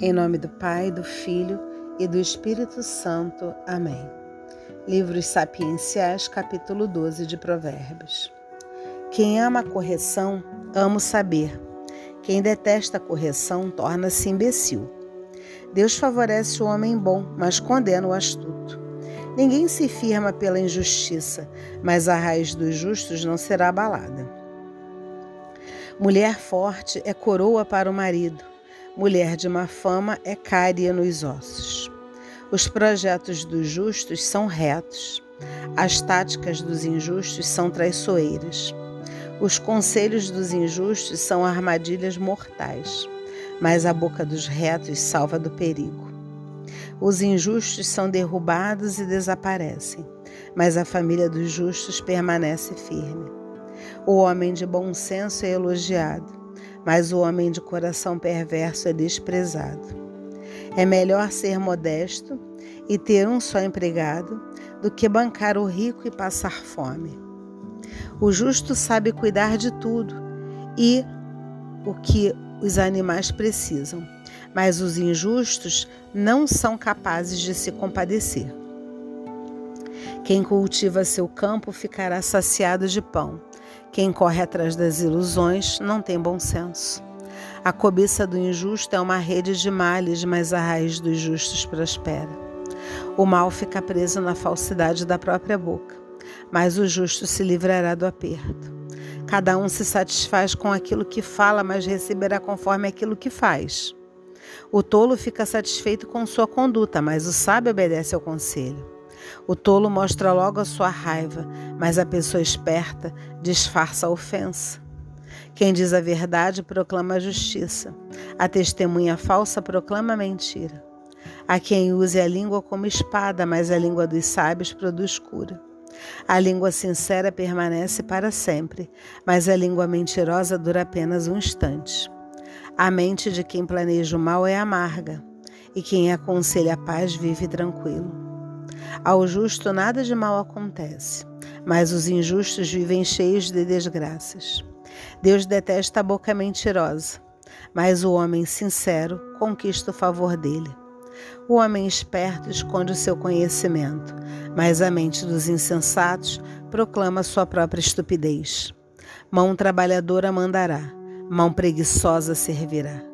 Em nome do Pai, do Filho e do Espírito Santo. Amém. Livros Sapienciais, capítulo 12 de Provérbios. Quem ama a correção, ama o saber. Quem detesta a correção, torna-se imbecil. Deus favorece o homem bom, mas condena o astuto. Ninguém se firma pela injustiça, mas a raiz dos justos não será abalada. Mulher forte é coroa para o marido mulher de má fama é cária nos ossos. Os projetos dos justos são retos, as táticas dos injustos são traiçoeiras. Os conselhos dos injustos são armadilhas mortais, mas a boca dos retos salva do perigo. Os injustos são derrubados e desaparecem, mas a família dos justos permanece firme. O homem de bom senso é elogiado, mas o homem de coração perverso é desprezado. É melhor ser modesto e ter um só empregado do que bancar o rico e passar fome. O justo sabe cuidar de tudo e o que os animais precisam, mas os injustos não são capazes de se compadecer. Quem cultiva seu campo ficará saciado de pão quem corre atrás das ilusões não tem bom senso. A cobiça do injusto é uma rede de males, mas a raiz dos justos prospera. O mal fica preso na falsidade da própria boca, mas o justo se livrará do aperto. Cada um se satisfaz com aquilo que fala, mas receberá conforme aquilo que faz. O tolo fica satisfeito com sua conduta, mas o sábio obedece ao conselho. O tolo mostra logo a sua raiva, mas a pessoa esperta disfarça a ofensa. Quem diz a verdade proclama a justiça, a testemunha falsa proclama a mentira. Há quem use a língua como espada, mas a língua dos sábios produz cura. A língua sincera permanece para sempre, mas a língua mentirosa dura apenas um instante. A mente de quem planeja o mal é amarga, e quem aconselha a paz vive tranquilo. Ao justo nada de mal acontece, mas os injustos vivem cheios de desgraças. Deus detesta a boca mentirosa, mas o homem sincero conquista o favor dele. O homem esperto esconde o seu conhecimento, mas a mente dos insensatos proclama sua própria estupidez. Mão trabalhadora mandará, mão preguiçosa servirá.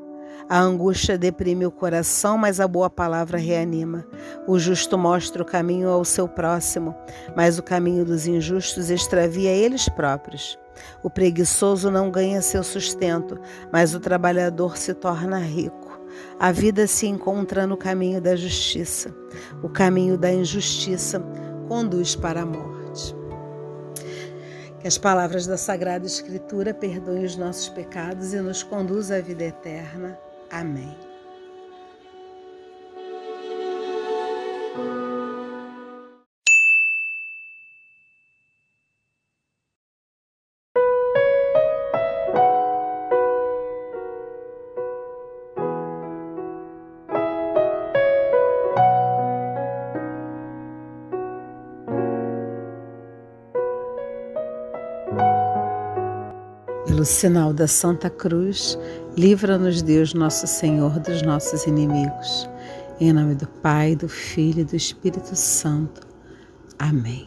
A angústia deprime o coração, mas a boa palavra reanima. O justo mostra o caminho ao seu próximo, mas o caminho dos injustos extravia eles próprios. O preguiçoso não ganha seu sustento, mas o trabalhador se torna rico. A vida se encontra no caminho da justiça. O caminho da injustiça conduz para a morte. Que as palavras da Sagrada Escritura perdoem os nossos pecados e nos conduzam à vida eterna. Amém. Pelo sinal da Santa Cruz, livra-nos Deus Nosso Senhor dos nossos inimigos. Em nome do Pai, do Filho e do Espírito Santo. Amém.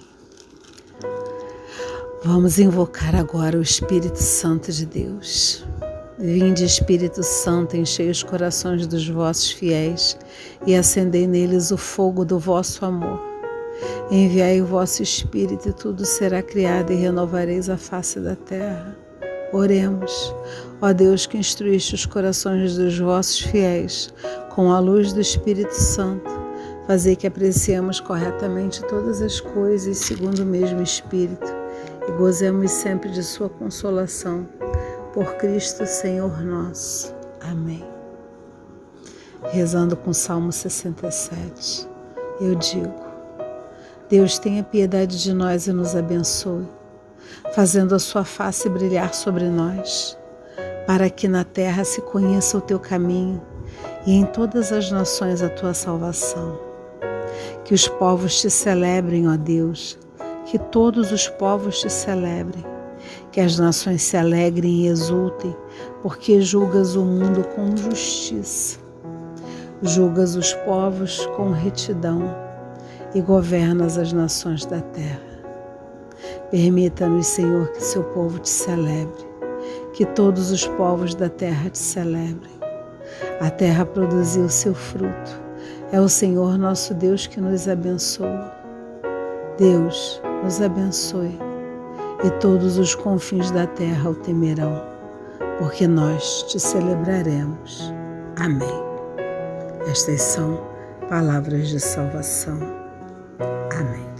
Vamos invocar agora o Espírito Santo de Deus. Vinde, Espírito Santo, enchei os corações dos vossos fiéis e acendei neles o fogo do vosso amor. Enviai o vosso Espírito e tudo será criado e renovareis a face da terra. Oremos, ó Deus que instruíste os corações dos vossos fiéis com a luz do Espírito Santo, fazei que apreciemos corretamente todas as coisas segundo o mesmo Espírito e gozemos sempre de Sua consolação. Por Cristo Senhor nosso. Amém. Rezando com Salmo 67, eu digo: Deus tenha piedade de nós e nos abençoe fazendo a sua face brilhar sobre nós, para que na terra se conheça o teu caminho e em todas as nações a tua salvação. Que os povos te celebrem, ó Deus, que todos os povos te celebrem, que as nações se alegrem e exultem, porque julgas o mundo com justiça. julgas os povos com retidão e governas as nações da terra. Permita-nos, Senhor, que seu povo te celebre, que todos os povos da terra te celebrem. A terra produziu seu fruto. É o Senhor nosso Deus que nos abençoa. Deus nos abençoe e todos os confins da terra o temerão, porque nós te celebraremos. Amém. Estas são palavras de salvação. Amém.